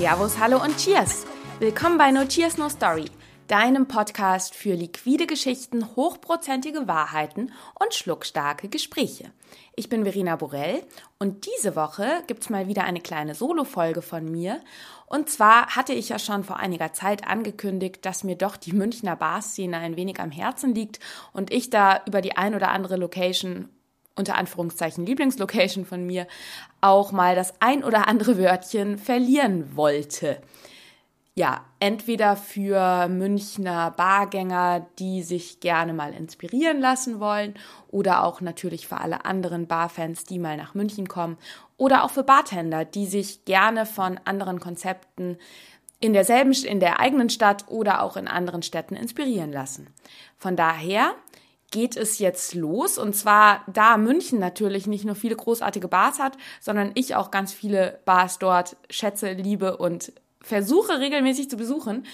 Servus, hallo und Cheers! Willkommen bei No Cheers No Story, deinem Podcast für liquide Geschichten, hochprozentige Wahrheiten und schluckstarke Gespräche. Ich bin Verena Borell und diese Woche gibt's mal wieder eine kleine Solo-Folge von mir. Und zwar hatte ich ja schon vor einiger Zeit angekündigt, dass mir doch die Münchner Barszene ein wenig am Herzen liegt und ich da über die ein oder andere Location unter Anführungszeichen Lieblingslocation von mir auch mal das ein oder andere Wörtchen verlieren wollte. Ja, entweder für Münchner Bargänger, die sich gerne mal inspirieren lassen wollen, oder auch natürlich für alle anderen Barfans, die mal nach München kommen, oder auch für Bartender, die sich gerne von anderen Konzepten in derselben, in der eigenen Stadt oder auch in anderen Städten inspirieren lassen. Von daher geht es jetzt los. Und zwar, da München natürlich nicht nur viele großartige Bars hat, sondern ich auch ganz viele Bars dort schätze, liebe und versuche regelmäßig zu besuchen,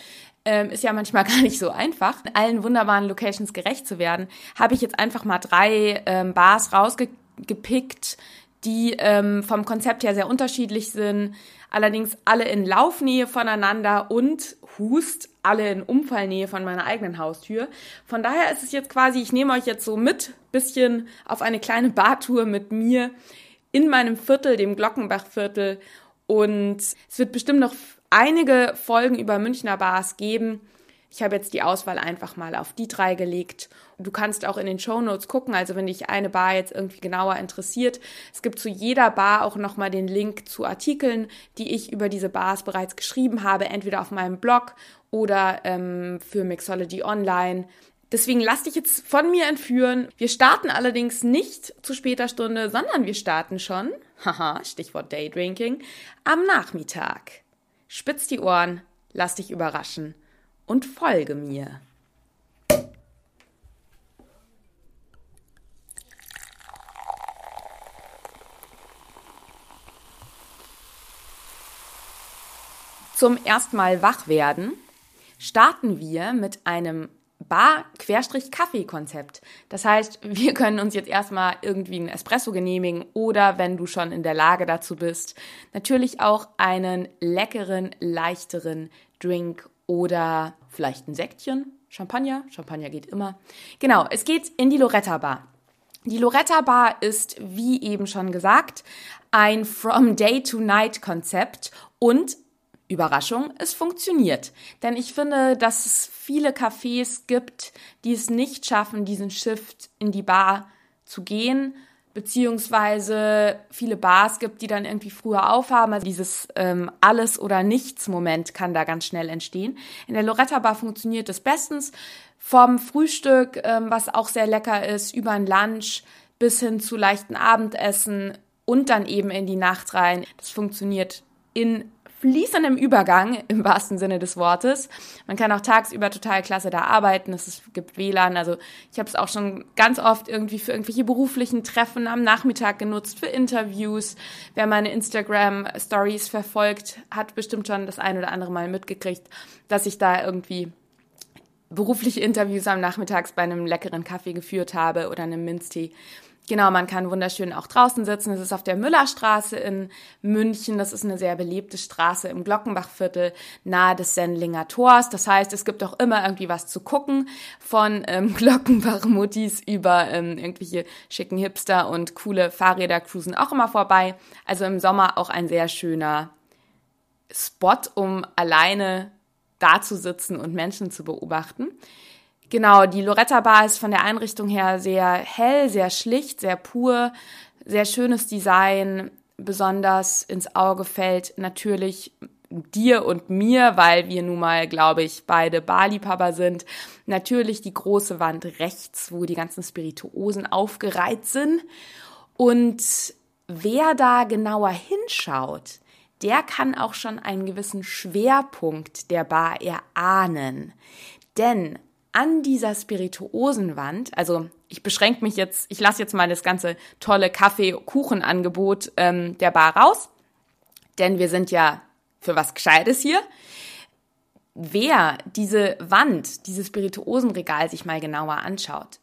ähm, ist ja manchmal gar nicht so einfach, allen wunderbaren Locations gerecht zu werden, habe ich jetzt einfach mal drei ähm, Bars rausgepickt, die ähm, vom Konzept her sehr unterschiedlich sind, allerdings alle in Laufnähe voneinander und Hust alle in Umfallnähe von meiner eigenen Haustür. Von daher ist es jetzt quasi, ich nehme euch jetzt so mit, bisschen auf eine kleine Bartour mit mir in meinem Viertel, dem Glockenbachviertel. Und es wird bestimmt noch einige Folgen über Münchner Bars geben. Ich habe jetzt die Auswahl einfach mal auf die drei gelegt. Du kannst auch in den Show Notes gucken, also wenn dich eine Bar jetzt irgendwie genauer interessiert. Es gibt zu jeder Bar auch nochmal den Link zu Artikeln, die ich über diese Bars bereits geschrieben habe, entweder auf meinem Blog oder ähm, für Mixology Online. Deswegen lass dich jetzt von mir entführen. Wir starten allerdings nicht zu später Stunde, sondern wir starten schon, haha, Stichwort Daydrinking, am Nachmittag. Spitz die Ohren, lass dich überraschen und folge mir. Zum erstmal wach werden starten wir mit einem Bar-Kaffee-Konzept. Das heißt, wir können uns jetzt erstmal irgendwie einen Espresso genehmigen oder, wenn du schon in der Lage dazu bist, natürlich auch einen leckeren, leichteren Drink oder vielleicht ein Sektchen, Champagner. Champagner geht immer. Genau, es geht in die Loretta Bar. Die Loretta Bar ist, wie eben schon gesagt, ein From Day to Night Konzept und Überraschung, es funktioniert. Denn ich finde, dass es viele Cafés gibt, die es nicht schaffen, diesen Shift in die Bar zu gehen, beziehungsweise viele Bars gibt, die dann irgendwie früher aufhaben. Also dieses ähm, Alles- oder Nichts-Moment kann da ganz schnell entstehen. In der Loretta Bar funktioniert es bestens. Vom Frühstück, ähm, was auch sehr lecker ist, über ein Lunch bis hin zu leichten Abendessen und dann eben in die Nacht rein. Das funktioniert in fließendem Übergang im wahrsten Sinne des Wortes. Man kann auch tagsüber total klasse da arbeiten. Es gibt WLAN. Also ich habe es auch schon ganz oft irgendwie für irgendwelche beruflichen Treffen am Nachmittag genutzt, für Interviews. Wer meine Instagram-Stories verfolgt, hat bestimmt schon das ein oder andere Mal mitgekriegt, dass ich da irgendwie berufliche Interviews am Nachmittags bei einem leckeren Kaffee geführt habe oder einem Minztee. Genau, man kann wunderschön auch draußen sitzen. Es ist auf der Müllerstraße in München. Das ist eine sehr belebte Straße im Glockenbachviertel nahe des Sendlinger Tors. Das heißt, es gibt auch immer irgendwie was zu gucken von ähm, Glockenbach-Muttis über ähm, irgendwelche schicken Hipster und coole Fahrräder cruisen auch immer vorbei. Also im Sommer auch ein sehr schöner Spot, um alleine da zu sitzen und Menschen zu beobachten. Genau, die Loretta Bar ist von der Einrichtung her sehr hell, sehr schlicht, sehr pur, sehr schönes Design. Besonders ins Auge fällt natürlich dir und mir, weil wir nun mal, glaube ich, beide Barliebhaber sind. Natürlich die große Wand rechts, wo die ganzen Spirituosen aufgereiht sind. Und wer da genauer hinschaut, der kann auch schon einen gewissen Schwerpunkt der Bar erahnen. Denn an dieser Spirituosenwand, also ich beschränke mich jetzt, ich lasse jetzt mal das ganze tolle Kaffee-Kuchen-Angebot ähm, der Bar raus, denn wir sind ja für was Gescheites hier. Wer diese Wand, dieses Spirituosenregal sich mal genauer anschaut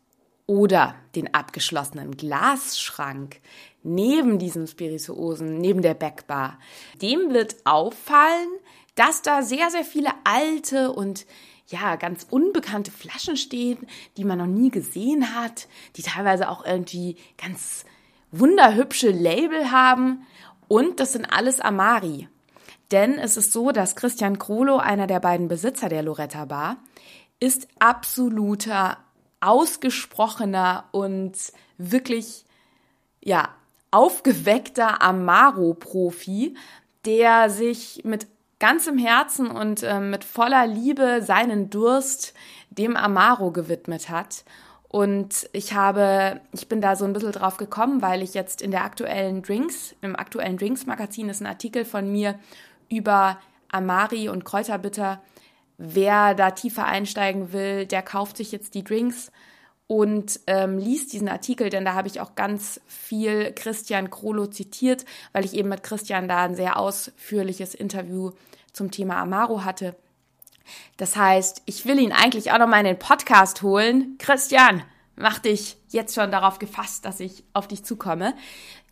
oder den abgeschlossenen Glasschrank neben diesem Spirituosen, neben der Backbar, dem wird auffallen, dass da sehr, sehr viele alte und ja, ganz unbekannte Flaschen stehen, die man noch nie gesehen hat, die teilweise auch irgendwie ganz wunderhübsche Label haben. Und das sind alles Amari. Denn es ist so, dass Christian Krolo, einer der beiden Besitzer der Loretta Bar, ist absoluter, ausgesprochener und wirklich, ja, aufgeweckter Amaro-Profi, der sich mit ganzem Herzen und äh, mit voller Liebe seinen Durst dem Amaro gewidmet hat. Und ich habe, ich bin da so ein bisschen drauf gekommen, weil ich jetzt in der aktuellen Drinks, im aktuellen Drinks-Magazin ist ein Artikel von mir über Amari und Kräuterbitter. Wer da tiefer einsteigen will, der kauft sich jetzt die Drinks und ähm, liest diesen Artikel, denn da habe ich auch ganz viel Christian Krolo zitiert, weil ich eben mit Christian da ein sehr ausführliches Interview zum Thema Amaro hatte. Das heißt, ich will ihn eigentlich auch noch mal in den Podcast holen. Christian, mach dich jetzt schon darauf gefasst, dass ich auf dich zukomme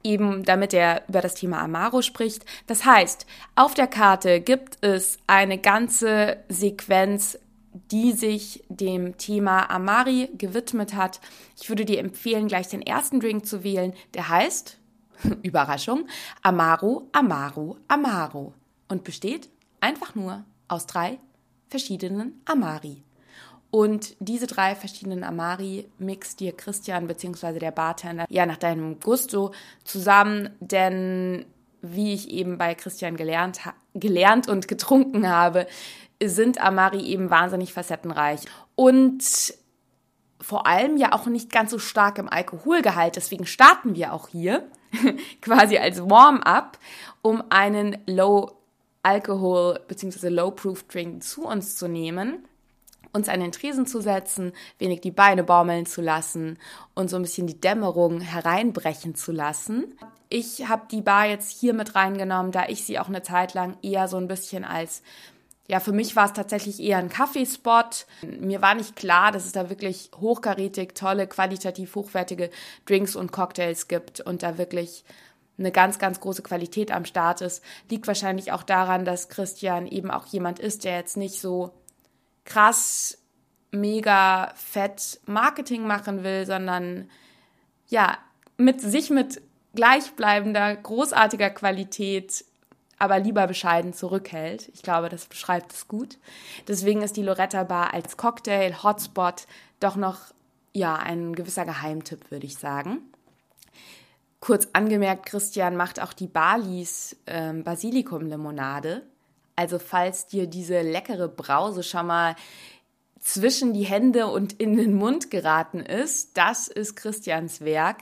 eben damit er über das Thema Amaro spricht. Das heißt, auf der Karte gibt es eine ganze Sequenz, die sich dem Thema Amari gewidmet hat. Ich würde dir empfehlen, gleich den ersten Drink zu wählen. Der heißt, Überraschung, Amaro, Amaro, Amaro und besteht einfach nur aus drei verschiedenen Amari. Und diese drei verschiedenen Amari mixt dir Christian bzw. der Bartender ja nach deinem Gusto zusammen, denn wie ich eben bei Christian gelernt, gelernt und getrunken habe, sind Amari eben wahnsinnig facettenreich und vor allem ja auch nicht ganz so stark im Alkoholgehalt. Deswegen starten wir auch hier quasi als Warm-up, um einen Low Alkohol bzw. Low Proof Drink zu uns zu nehmen uns an den Tresen zu setzen, wenig die Beine baumeln zu lassen und so ein bisschen die Dämmerung hereinbrechen zu lassen. Ich habe die Bar jetzt hier mit reingenommen, da ich sie auch eine Zeit lang eher so ein bisschen als ja, für mich war es tatsächlich eher ein Kaffeespot. Mir war nicht klar, dass es da wirklich hochkarätig tolle, qualitativ hochwertige Drinks und Cocktails gibt und da wirklich eine ganz, ganz große Qualität am Start ist. Liegt wahrscheinlich auch daran, dass Christian eben auch jemand ist, der jetzt nicht so krass, mega fett Marketing machen will, sondern ja, mit sich mit gleichbleibender, großartiger Qualität, aber lieber bescheiden zurückhält. Ich glaube, das beschreibt es gut. Deswegen ist die Loretta Bar als Cocktail Hotspot doch noch ja ein gewisser Geheimtipp, würde ich sagen. Kurz angemerkt, Christian macht auch die Balis ähm, Basilikum-Limonade. Also falls dir diese leckere Brause schon mal zwischen die Hände und in den Mund geraten ist, das ist Christians Werk.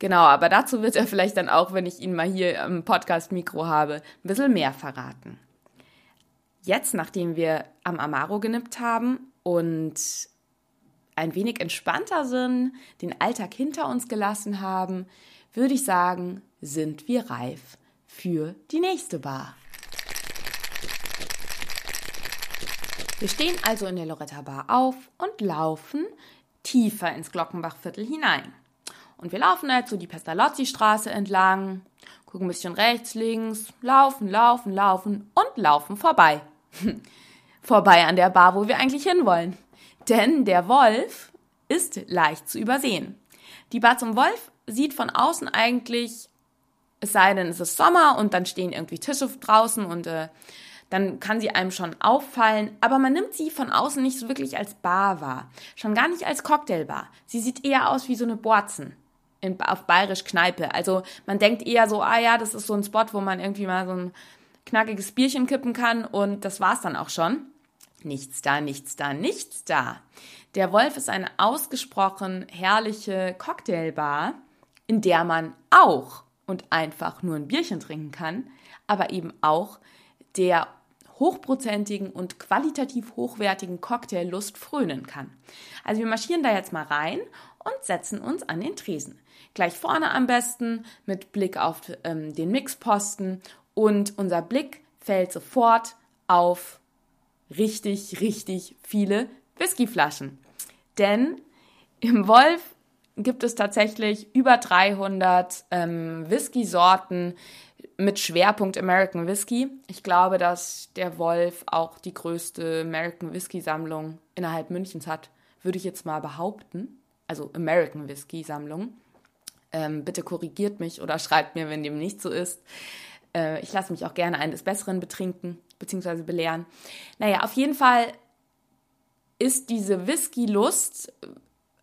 Genau, aber dazu wird er vielleicht dann auch, wenn ich ihn mal hier im Podcast-Mikro habe, ein bisschen mehr verraten. Jetzt, nachdem wir am Amaro genippt haben und ein wenig entspannter sind, den Alltag hinter uns gelassen haben, würde ich sagen, sind wir reif für die nächste Bar. Wir stehen also in der Loretta Bar auf und laufen tiefer ins Glockenbachviertel hinein. Und wir laufen halt so die Pestalozzi-Straße entlang, gucken ein bisschen rechts, links, laufen, laufen, laufen und laufen vorbei. vorbei an der Bar, wo wir eigentlich hinwollen. Denn der Wolf ist leicht zu übersehen. Die Bar zum Wolf sieht von außen eigentlich, es sei denn, es ist Sommer und dann stehen irgendwie Tische draußen und äh, dann kann sie einem schon auffallen, aber man nimmt sie von außen nicht so wirklich als Bar wahr. Schon gar nicht als Cocktailbar. Sie sieht eher aus wie so eine Borzen in, auf bayerisch Kneipe. Also man denkt eher so, ah ja, das ist so ein Spot, wo man irgendwie mal so ein knackiges Bierchen kippen kann und das war's dann auch schon. Nichts da, nichts da, nichts da. Der Wolf ist eine ausgesprochen herrliche Cocktailbar, in der man auch und einfach nur ein Bierchen trinken kann, aber eben auch der hochprozentigen und qualitativ hochwertigen Cocktaillust frönen kann. Also wir marschieren da jetzt mal rein und setzen uns an den Tresen. Gleich vorne am besten mit Blick auf ähm, den Mixposten und unser Blick fällt sofort auf richtig, richtig viele Whiskyflaschen. Denn im Wolf gibt es tatsächlich über 300 ähm, Whisky-Sorten mit Schwerpunkt American Whiskey. Ich glaube, dass der Wolf auch die größte American Whiskey Sammlung innerhalb Münchens hat, würde ich jetzt mal behaupten. Also American Whiskey Sammlung. Ähm, bitte korrigiert mich oder schreibt mir, wenn dem nicht so ist. Äh, ich lasse mich auch gerne eines Besseren betrinken bzw. belehren. Naja, auf jeden Fall ist diese Whisky-Lust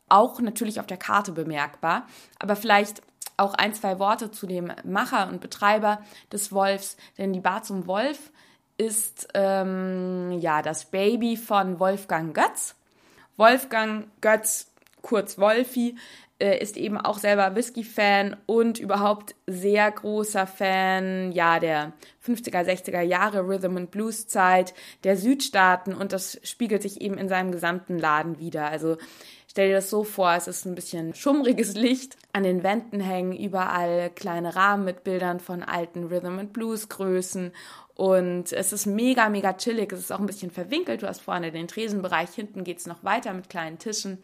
auch natürlich auf der Karte bemerkbar. Aber vielleicht auch ein, zwei Worte zu dem Macher und Betreiber des Wolfs, denn die Bar zum Wolf ist ähm, ja das Baby von Wolfgang Götz. Wolfgang Götz, kurz Wolfi, äh, ist eben auch selber Whisky-Fan und überhaupt sehr großer Fan, ja, der 50er, 60er Jahre Rhythm and Blues Zeit der Südstaaten und das spiegelt sich eben in seinem gesamten Laden wieder. Also Stell dir das so vor, es ist ein bisschen schummriges Licht. An den Wänden hängen überall kleine Rahmen mit Bildern von alten Rhythm and Blues Größen und es ist mega, mega chillig. Es ist auch ein bisschen verwinkelt. Du hast vorne den Tresenbereich, hinten geht es noch weiter mit kleinen Tischen.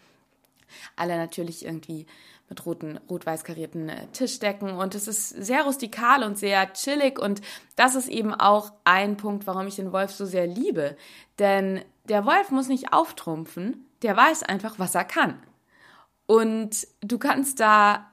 Alle natürlich irgendwie mit roten, rot-weiß karierten äh, Tischdecken und es ist sehr rustikal und sehr chillig und das ist eben auch ein Punkt, warum ich den Wolf so sehr liebe. Denn der Wolf muss nicht auftrumpfen, der weiß einfach, was er kann. Und du kannst da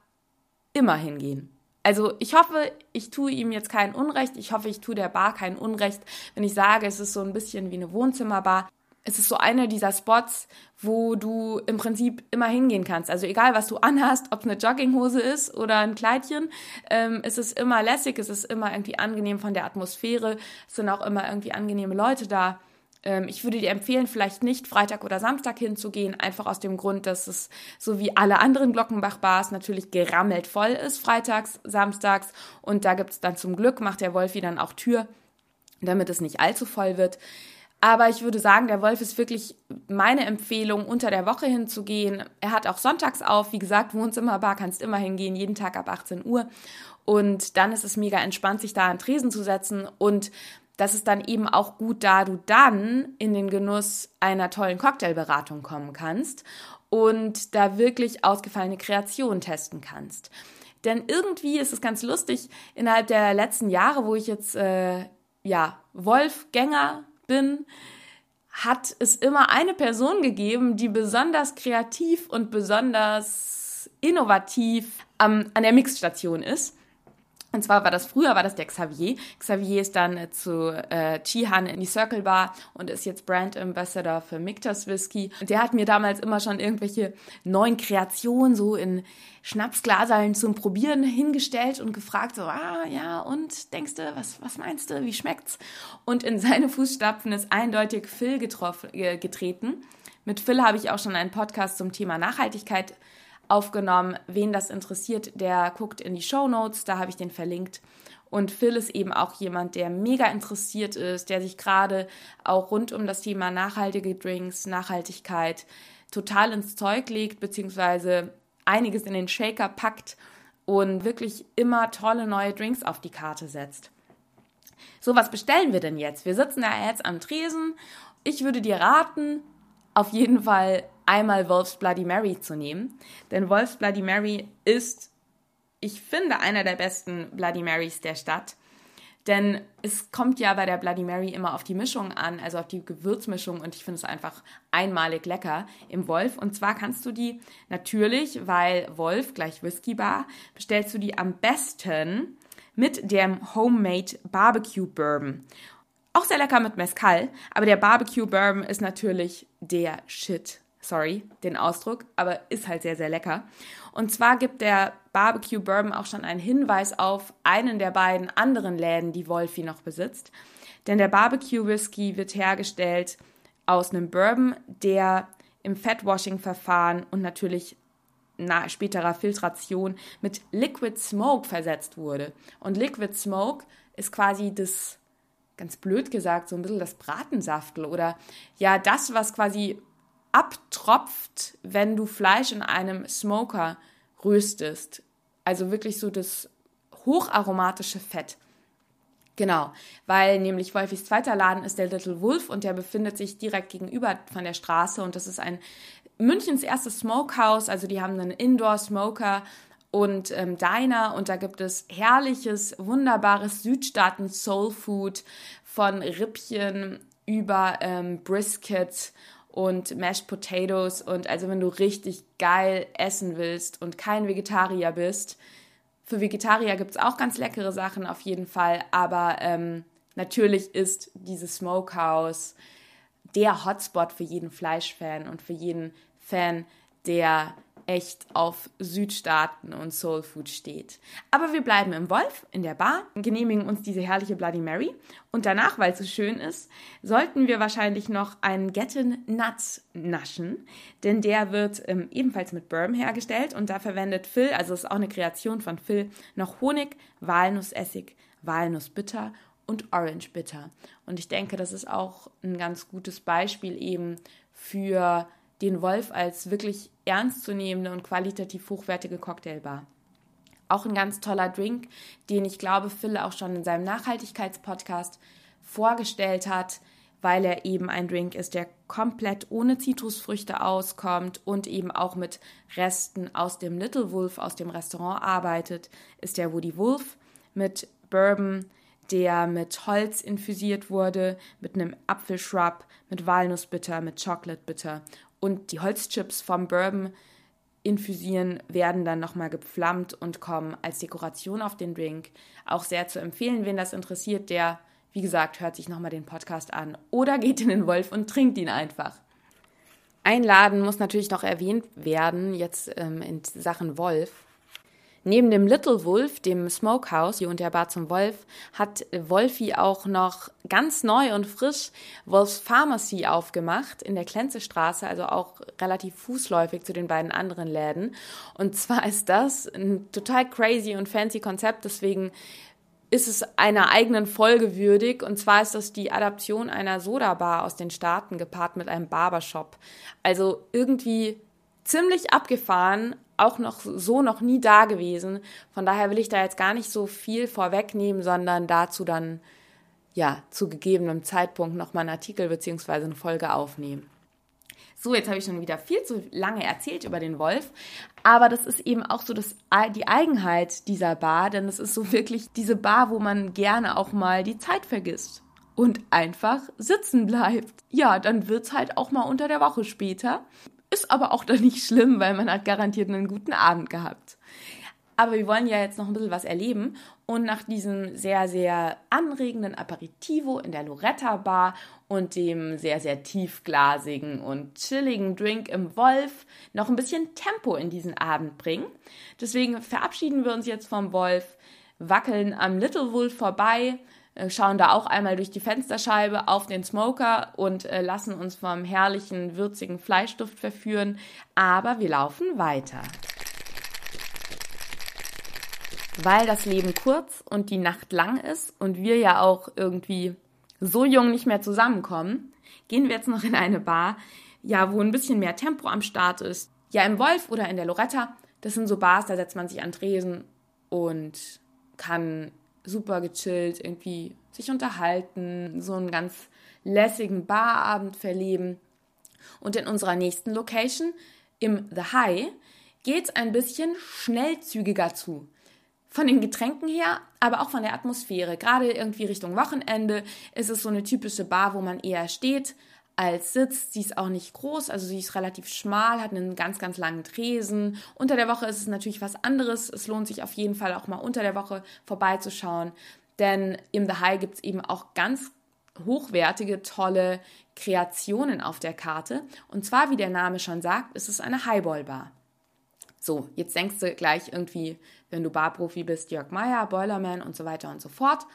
immer hingehen. Also ich hoffe, ich tue ihm jetzt kein Unrecht. Ich hoffe, ich tue der Bar kein Unrecht, wenn ich sage, es ist so ein bisschen wie eine Wohnzimmerbar. Es ist so einer dieser Spots, wo du im Prinzip immer hingehen kannst. Also egal, was du anhast, ob es eine Jogginghose ist oder ein Kleidchen, ähm, es ist immer lässig, es ist immer irgendwie angenehm von der Atmosphäre. Es sind auch immer irgendwie angenehme Leute da. Ähm, ich würde dir empfehlen, vielleicht nicht Freitag oder Samstag hinzugehen, einfach aus dem Grund, dass es so wie alle anderen Glockenbach-Bars natürlich gerammelt voll ist, freitags, samstags. Und da gibt es dann zum Glück, macht der Wolfi dann auch Tür, damit es nicht allzu voll wird. Aber ich würde sagen, der Wolf ist wirklich meine Empfehlung, unter der Woche hinzugehen. Er hat auch sonntags auf. Wie gesagt, Wohnzimmerbar kannst immer hingehen, jeden Tag ab 18 Uhr. Und dann ist es mega entspannt, sich da an Tresen zu setzen und das ist dann eben auch gut, da du dann in den Genuss einer tollen Cocktailberatung kommen kannst und da wirklich ausgefallene Kreationen testen kannst. Denn irgendwie ist es ganz lustig, innerhalb der letzten Jahre, wo ich jetzt äh, ja Wolfgänger bin, hat es immer eine Person gegeben, die besonders kreativ und besonders innovativ ähm, an der Mixstation ist. Und zwar war das früher war das der Xavier. Xavier ist dann äh, zu äh, Chihan in die Circle Bar und ist jetzt Brand Ambassador für Mictas Whisky. Und der hat mir damals immer schon irgendwelche neuen Kreationen so in Schnapsglasalen zum Probieren hingestellt und gefragt so, ah ja, und denkst du, was, was meinst du, wie schmeckt's? Und in seine Fußstapfen ist eindeutig Phil getroffen, äh, getreten. Mit Phil habe ich auch schon einen Podcast zum Thema Nachhaltigkeit aufgenommen. Wen das interessiert, der guckt in die Show Notes, da habe ich den verlinkt. Und Phil ist eben auch jemand, der mega interessiert ist, der sich gerade auch rund um das Thema nachhaltige Drinks, Nachhaltigkeit total ins Zeug legt, beziehungsweise einiges in den Shaker packt und wirklich immer tolle neue Drinks auf die Karte setzt. So, was bestellen wir denn jetzt? Wir sitzen da jetzt am Tresen. Ich würde dir raten, auf jeden Fall einmal Wolf's Bloody Mary zu nehmen. Denn Wolf's Bloody Mary ist, ich finde, einer der besten Bloody Marys der Stadt. Denn es kommt ja bei der Bloody Mary immer auf die Mischung an, also auf die Gewürzmischung und ich finde es einfach einmalig lecker im Wolf. Und zwar kannst du die natürlich, weil Wolf gleich Whisky Bar, bestellst du die am besten mit dem Homemade Barbecue Bourbon. Auch sehr lecker mit Mezcal, aber der Barbecue Bourbon ist natürlich der Shit sorry, den Ausdruck, aber ist halt sehr, sehr lecker. Und zwar gibt der Barbecue Bourbon auch schon einen Hinweis auf einen der beiden anderen Läden, die Wolfi noch besitzt. Denn der Barbecue Whisky wird hergestellt aus einem Bourbon, der im Fatwashing-Verfahren und natürlich nach späterer Filtration mit Liquid Smoke versetzt wurde. Und Liquid Smoke ist quasi das, ganz blöd gesagt, so ein bisschen das Bratensaftel oder ja, das, was quasi abtropft, wenn du Fleisch in einem Smoker röstest. Also wirklich so das hocharomatische Fett. Genau, weil nämlich Wolfis zweiter Laden ist der Little Wolf und der befindet sich direkt gegenüber von der Straße und das ist ein Münchens erstes Smokehouse, also die haben einen Indoor Smoker und ähm, Diner und da gibt es herrliches, wunderbares Südstaaten Soul Food von Rippchen über ähm, Brisket und Mashed Potatoes. Und also wenn du richtig geil essen willst und kein Vegetarier bist, für Vegetarier gibt es auch ganz leckere Sachen auf jeden Fall, aber ähm, natürlich ist dieses Smokehouse der Hotspot für jeden Fleischfan und für jeden Fan, der echt auf Südstaaten und Soul Food steht. Aber wir bleiben im Wolf, in der Bar, genehmigen uns diese herrliche Bloody Mary und danach, weil es so schön ist, sollten wir wahrscheinlich noch einen Gettin Nuts naschen, denn der wird ähm, ebenfalls mit Bourbon hergestellt und da verwendet Phil, also ist auch eine Kreation von Phil, noch Honig, Walnussessig, Walnussbitter und Orange Bitter. Und ich denke, das ist auch ein ganz gutes Beispiel eben für den Wolf als wirklich ernstzunehmende und qualitativ hochwertige Cocktailbar. Auch ein ganz toller Drink, den ich glaube, Phil auch schon in seinem Nachhaltigkeitspodcast vorgestellt hat, weil er eben ein Drink ist, der komplett ohne Zitrusfrüchte auskommt und eben auch mit Resten aus dem Little Wolf aus dem Restaurant arbeitet, ist der Woody Wolf mit Bourbon, der mit Holz infusiert wurde, mit einem Apfelshrub, mit Walnussbitter, mit Chocolate Bitter und die Holzchips vom Bourbon infusieren werden dann nochmal gepflammt und kommen als Dekoration auf den Drink. Auch sehr zu empfehlen, wen das interessiert, der, wie gesagt, hört sich nochmal den Podcast an oder geht in den Wolf und trinkt ihn einfach. Ein Laden muss natürlich noch erwähnt werden, jetzt ähm, in Sachen Wolf. Neben dem Little Wolf, dem Smokehouse und der Bar zum Wolf, hat Wolfi auch noch ganz neu und frisch Wolfs Pharmacy aufgemacht in der Klenzestraße, also auch relativ fußläufig zu den beiden anderen Läden. Und zwar ist das ein total crazy und fancy Konzept, deswegen ist es einer eigenen Folge würdig. Und zwar ist das die Adaption einer Soda-Bar aus den Staaten gepaart mit einem Barbershop. Also irgendwie ziemlich abgefahren, auch noch so noch nie da gewesen. Von daher will ich da jetzt gar nicht so viel vorwegnehmen, sondern dazu dann ja zu gegebenem Zeitpunkt nochmal einen Artikel bzw. eine Folge aufnehmen. So, jetzt habe ich schon wieder viel zu lange erzählt über den Wolf, aber das ist eben auch so das, die Eigenheit dieser Bar, denn es ist so wirklich diese Bar, wo man gerne auch mal die Zeit vergisst und einfach sitzen bleibt. Ja, dann wird es halt auch mal unter der Woche später. Aber auch dann nicht schlimm, weil man hat garantiert einen guten Abend gehabt. Aber wir wollen ja jetzt noch ein bisschen was erleben. Und nach diesem sehr, sehr anregenden Aperitivo in der Loretta Bar und dem sehr, sehr tiefglasigen und chilligen Drink im Wolf noch ein bisschen Tempo in diesen Abend bringen. Deswegen verabschieden wir uns jetzt vom Wolf, wackeln am Little Wolf vorbei, schauen da auch einmal durch die Fensterscheibe auf den Smoker und äh, lassen uns vom herrlichen, würzigen Fleischduft verführen. Aber wir laufen weiter. Weil das Leben kurz und die Nacht lang ist und wir ja auch irgendwie so jung nicht mehr zusammenkommen, gehen wir jetzt noch in eine Bar, ja, wo ein bisschen mehr Tempo am Start ist. Ja, im Wolf oder in der Loretta, das sind so Bars, da setzt man sich an Tresen und kann super gechillt irgendwie sich unterhalten, so einen ganz lässigen Barabend verleben. Und in unserer nächsten Location, im The High, geht es ein bisschen schnellzügiger zu. Von den Getränken her, aber auch von der Atmosphäre. Gerade irgendwie Richtung Wochenende ist es so eine typische Bar, wo man eher steht, als sitzt. Sie ist auch nicht groß, also sie ist relativ schmal, hat einen ganz, ganz langen Tresen. Unter der Woche ist es natürlich was anderes. Es lohnt sich auf jeden Fall auch mal unter der Woche vorbeizuschauen, denn im The High gibt es eben auch ganz hochwertige, tolle Kreationen auf der Karte. Und zwar, wie der Name schon sagt, ist es eine Highball-Bar. So, jetzt denkst du gleich irgendwie, wenn du Barprofi bist, Jörg Meyer, Boilerman und so weiter und so fort.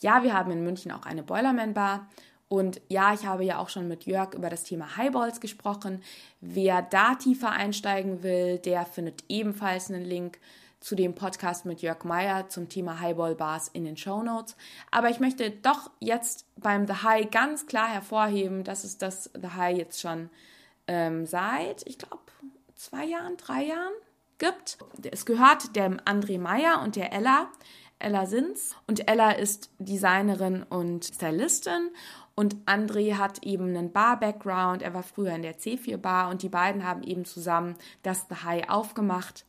Ja, wir haben in München auch eine Boilerman-Bar und ja, ich habe ja auch schon mit Jörg über das Thema Highballs gesprochen. Wer da tiefer einsteigen will, der findet ebenfalls einen Link zu dem Podcast mit Jörg Meyer zum Thema Highball Bars in den Show Notes. Aber ich möchte doch jetzt beim The High ganz klar hervorheben, dass es das The High jetzt schon ähm, seit, ich glaube, zwei Jahren, drei Jahren gibt. Es gehört dem André Meyer und der Ella. Ella Sins. Und Ella ist Designerin und Stylistin und André hat eben einen Bar-Background. Er war früher in der C4 Bar und die beiden haben eben zusammen das The High aufgemacht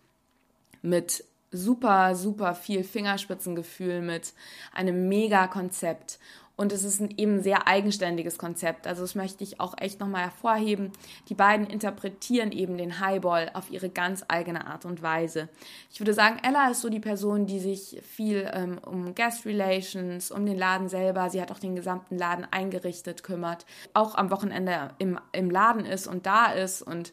mit super, super viel Fingerspitzengefühl mit einem Mega-Konzept. Und es ist ein eben sehr eigenständiges Konzept. Also das möchte ich auch echt nochmal hervorheben. Die beiden interpretieren eben den Highball auf ihre ganz eigene Art und Weise. Ich würde sagen, Ella ist so die Person, die sich viel ähm, um Guest Relations, um den Laden selber, sie hat auch den gesamten Laden eingerichtet, kümmert, auch am Wochenende im, im Laden ist und da ist und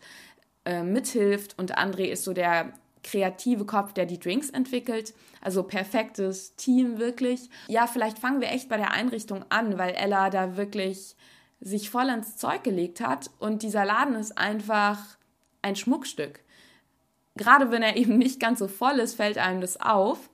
äh, mithilft. Und André ist so der kreative Kopf, der die Drinks entwickelt. Also perfektes Team wirklich. Ja, vielleicht fangen wir echt bei der Einrichtung an, weil Ella da wirklich sich voll ins Zeug gelegt hat und dieser Laden ist einfach ein Schmuckstück. Gerade wenn er eben nicht ganz so voll ist, fällt einem das auf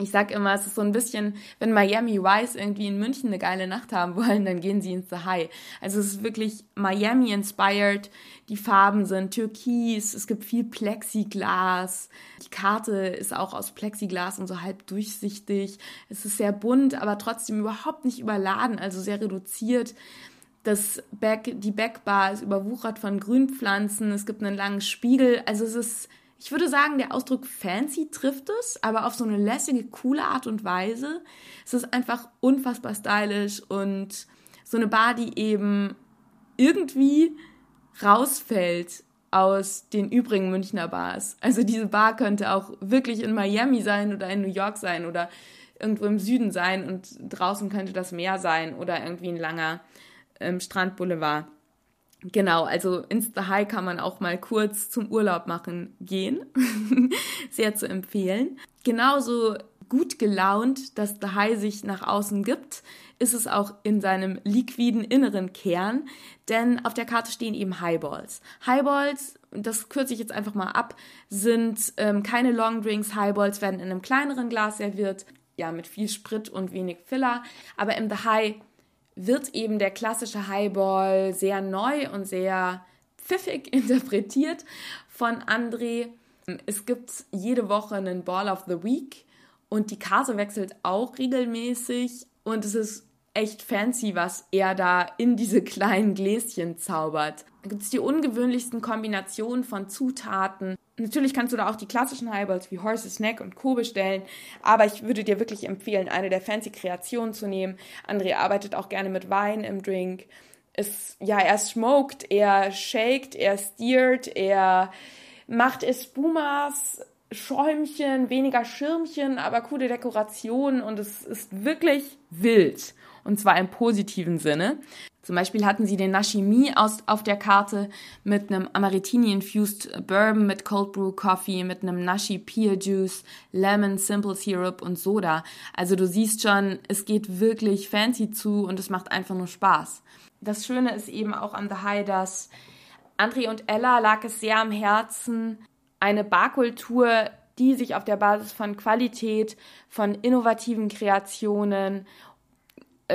ich sag immer, es ist so ein bisschen, wenn Miami Vice irgendwie in München eine geile Nacht haben wollen, dann gehen sie ins The High. Also es ist wirklich Miami inspired. Die Farben sind türkis, es gibt viel Plexiglas. Die Karte ist auch aus Plexiglas und so halb durchsichtig. Es ist sehr bunt, aber trotzdem überhaupt nicht überladen, also sehr reduziert. Das Back, die Backbar ist überwuchert von Grünpflanzen. Es gibt einen langen Spiegel. Also es ist ich würde sagen, der Ausdruck fancy trifft es, aber auf so eine lässige, coole Art und Weise. Es ist einfach unfassbar stylisch und so eine Bar, die eben irgendwie rausfällt aus den übrigen Münchner Bars. Also diese Bar könnte auch wirklich in Miami sein oder in New York sein oder irgendwo im Süden sein und draußen könnte das Meer sein oder irgendwie ein langer ähm, Strandboulevard. Genau, also Insta High kann man auch mal kurz zum Urlaub machen gehen. Sehr zu empfehlen. Genauso gut gelaunt, dass The High sich nach außen gibt, ist es auch in seinem liquiden inneren Kern, denn auf der Karte stehen eben Highballs. Highballs, das kürze ich jetzt einfach mal ab, sind ähm, keine Longdrinks. Highballs werden in einem kleineren Glas serviert, ja, mit viel Sprit und wenig Filler. Aber im The High wird eben der klassische Highball sehr neu und sehr pfiffig interpretiert von André. Es gibt jede Woche einen Ball of the Week und die Karte wechselt auch regelmäßig und es ist echt fancy, was er da in diese kleinen Gläschen zaubert. Da gibt es die ungewöhnlichsten Kombinationen von Zutaten. Natürlich kannst du da auch die klassischen Highballs wie Horse's Neck und Co. bestellen, aber ich würde dir wirklich empfehlen, eine der fancy Kreationen zu nehmen. André arbeitet auch gerne mit Wein im Drink. Ist, ja, er smoked, er shaked, er steert, er macht Espumas, Schäumchen, weniger Schirmchen, aber coole Dekorationen und es ist wirklich wild. Und zwar im positiven Sinne. Zum Beispiel hatten sie den Nashimi aus, auf der Karte mit einem Amaretini-infused Bourbon mit Cold Brew Coffee, mit einem Nashi Pear Juice, Lemon Simple Syrup und Soda. Also du siehst schon, es geht wirklich fancy zu und es macht einfach nur Spaß. Das Schöne ist eben auch an The High, dass André und Ella lag es sehr am Herzen, eine Barkultur, die sich auf der Basis von Qualität, von innovativen Kreationen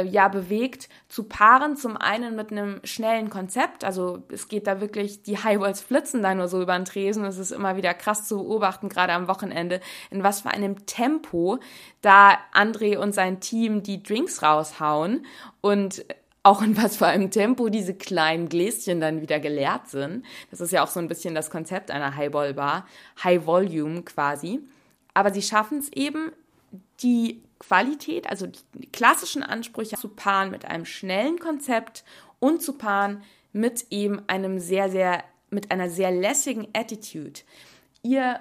ja bewegt, zu paaren. Zum einen mit einem schnellen Konzept. Also es geht da wirklich, die Highballs flitzen da nur so über den Tresen. Es ist immer wieder krass zu beobachten, gerade am Wochenende, in was für einem Tempo da André und sein Team die Drinks raushauen und auch in was für einem Tempo diese kleinen Gläschen dann wieder geleert sind. Das ist ja auch so ein bisschen das Konzept einer Highball-Bar. High Volume quasi. Aber sie schaffen es eben, die Qualität, also die klassischen Ansprüche zu paaren mit einem schnellen Konzept und zu paaren mit eben einem sehr, sehr, mit einer sehr lässigen Attitude. Ihr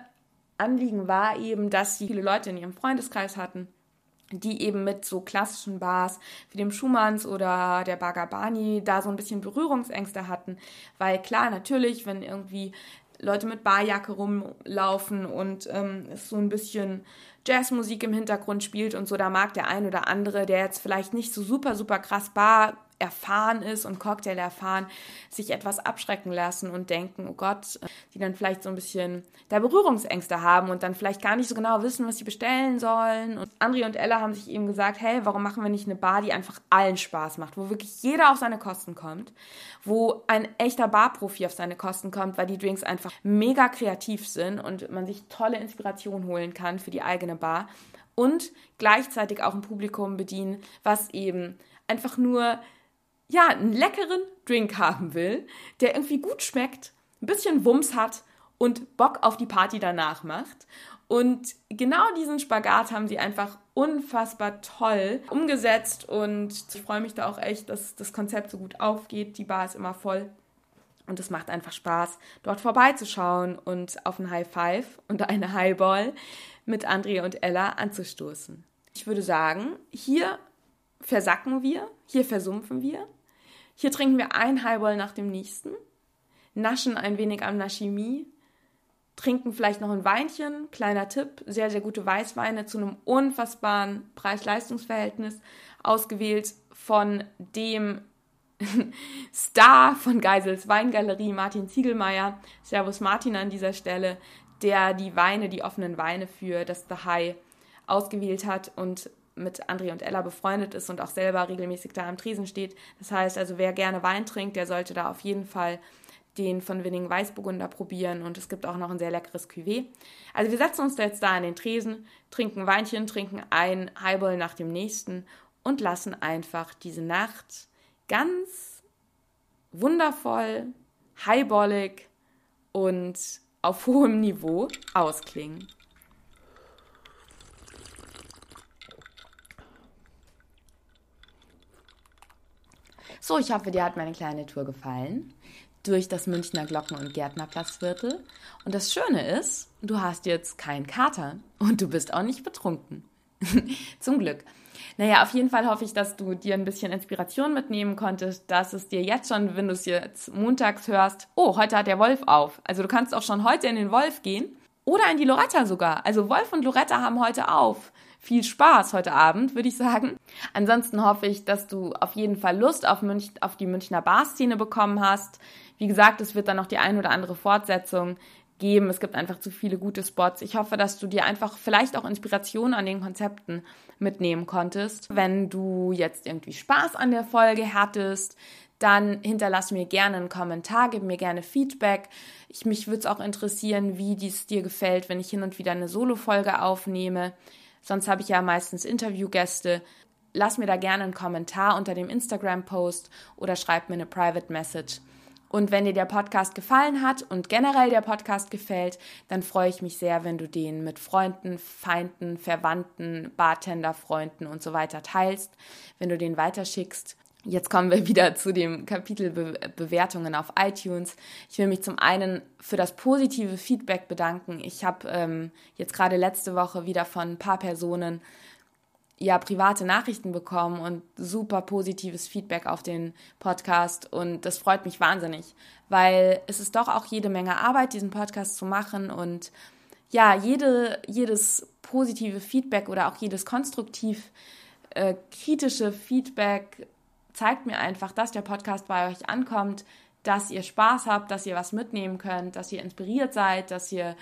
Anliegen war eben, dass sie viele Leute in ihrem Freundeskreis hatten, die eben mit so klassischen Bars wie dem Schumanns oder der Bagabani da so ein bisschen Berührungsängste hatten. Weil klar, natürlich, wenn irgendwie Leute mit Barjacke rumlaufen und ähm, es so ein bisschen Jazzmusik im Hintergrund spielt und so, da mag der ein oder andere, der jetzt vielleicht nicht so super, super krass Bar erfahren ist und Cocktail erfahren, sich etwas abschrecken lassen und denken, oh Gott, die dann vielleicht so ein bisschen da Berührungsängste haben und dann vielleicht gar nicht so genau wissen, was sie bestellen sollen. Und André und Ella haben sich eben gesagt, hey, warum machen wir nicht eine Bar, die einfach allen Spaß macht, wo wirklich jeder auf seine Kosten kommt, wo ein echter Barprofi auf seine Kosten kommt, weil die Drinks einfach mega kreativ sind und man sich tolle Inspiration holen kann für die eigene Bar und gleichzeitig auch ein Publikum bedienen, was eben einfach nur ja, einen leckeren Drink haben will, der irgendwie gut schmeckt, ein bisschen Wumms hat und Bock auf die Party danach macht. Und genau diesen Spagat haben sie einfach unfassbar toll umgesetzt und ich freue mich da auch echt, dass das Konzept so gut aufgeht. Die Bar ist immer voll und es macht einfach Spaß, dort vorbeizuschauen und auf ein High Five und eine Highball mit Andrea und Ella anzustoßen. Ich würde sagen, hier versacken wir, hier versumpfen wir, hier trinken wir ein Highball nach dem nächsten, naschen ein wenig am Nashimi, trinken vielleicht noch ein Weinchen, kleiner Tipp, sehr, sehr gute Weißweine zu einem unfassbaren Preis-Leistungs-Verhältnis, ausgewählt von dem Star von Geisels Weingalerie, Martin Ziegelmeier. Servus Martin an dieser Stelle, der die Weine, die offenen Weine für das The High ausgewählt hat und mit André und Ella befreundet ist und auch selber regelmäßig da am Tresen steht. Das heißt also, wer gerne Wein trinkt, der sollte da auf jeden Fall den von Winning Weißburgunder probieren und es gibt auch noch ein sehr leckeres Cuvée. Also wir setzen uns jetzt da an den Tresen, trinken Weinchen, trinken ein Highball nach dem nächsten und lassen einfach diese Nacht ganz wundervoll, highballig und auf hohem Niveau ausklingen. So, ich hoffe, dir hat meine kleine Tour gefallen durch das Münchner Glocken- und Gärtnerplatzviertel. Und das Schöne ist, du hast jetzt keinen Kater und du bist auch nicht betrunken. Zum Glück. Naja, auf jeden Fall hoffe ich, dass du dir ein bisschen Inspiration mitnehmen konntest, dass es dir jetzt schon, wenn du es jetzt montags hörst, oh, heute hat der Wolf auf. Also du kannst auch schon heute in den Wolf gehen oder in die Loretta sogar. Also Wolf und Loretta haben heute auf viel Spaß heute Abend, würde ich sagen. Ansonsten hoffe ich, dass du auf jeden Fall Lust auf, Münch, auf die Münchner Barszene bekommen hast. Wie gesagt, es wird dann noch die ein oder andere Fortsetzung geben. Es gibt einfach zu viele gute Spots. Ich hoffe, dass du dir einfach vielleicht auch Inspiration an den Konzepten mitnehmen konntest. Wenn du jetzt irgendwie Spaß an der Folge hattest, dann hinterlass mir gerne einen Kommentar, gib mir gerne Feedback. Ich, mich würde es auch interessieren, wie dies dir gefällt, wenn ich hin und wieder eine Solo-Folge aufnehme. Sonst habe ich ja meistens Interviewgäste. Lass mir da gerne einen Kommentar unter dem Instagram-Post oder schreib mir eine Private Message. Und wenn dir der Podcast gefallen hat und generell der Podcast gefällt, dann freue ich mich sehr, wenn du den mit Freunden, Feinden, Verwandten, Bartenderfreunden und so weiter teilst, wenn du den weiterschickst. Jetzt kommen wir wieder zu dem Kapitel Be Bewertungen auf iTunes. Ich will mich zum einen für das positive Feedback bedanken. Ich habe ähm, jetzt gerade letzte Woche wieder von ein paar Personen ja private Nachrichten bekommen und super positives Feedback auf den Podcast und das freut mich wahnsinnig, weil es ist doch auch jede Menge Arbeit, diesen Podcast zu machen und ja, jede, jedes positive Feedback oder auch jedes konstruktiv äh, kritische Feedback zeigt mir einfach, dass der Podcast bei euch ankommt, dass ihr Spaß habt, dass ihr was mitnehmen könnt, dass ihr inspiriert seid, dass ihr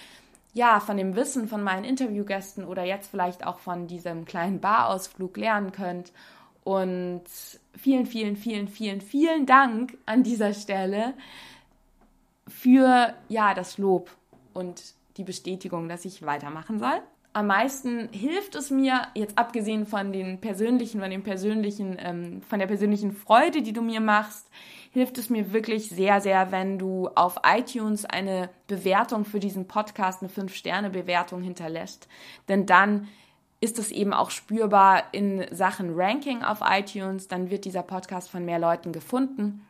ja von dem Wissen von meinen Interviewgästen oder jetzt vielleicht auch von diesem kleinen Barausflug lernen könnt. Und vielen, vielen, vielen, vielen, vielen Dank an dieser Stelle für ja das Lob und die Bestätigung, dass ich weitermachen soll am meisten hilft es mir, jetzt abgesehen von den persönlichen, von dem persönlichen, ähm, von der persönlichen Freude, die du mir machst, hilft es mir wirklich sehr, sehr, wenn du auf iTunes eine Bewertung für diesen Podcast, eine 5-Sterne-Bewertung hinterlässt. Denn dann ist es eben auch spürbar in Sachen Ranking auf iTunes. Dann wird dieser Podcast von mehr Leuten gefunden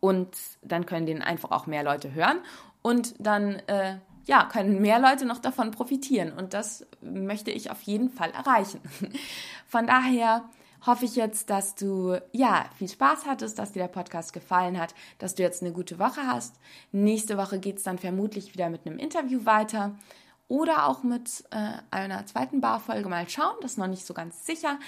und dann können den einfach auch mehr Leute hören. Und dann äh, ja, können mehr Leute noch davon profitieren. Und das möchte ich auf jeden Fall erreichen. Von daher hoffe ich jetzt, dass du ja viel Spaß hattest, dass dir der Podcast gefallen hat, dass du jetzt eine gute Woche hast. Nächste Woche geht es dann vermutlich wieder mit einem Interview weiter oder auch mit äh, einer zweiten Barfolge mal schauen. Das ist noch nicht so ganz sicher.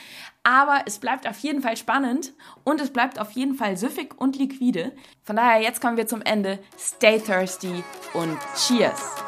Aber es bleibt auf jeden Fall spannend und es bleibt auf jeden Fall süffig und liquide. Von daher, jetzt kommen wir zum Ende. Stay thirsty und cheers!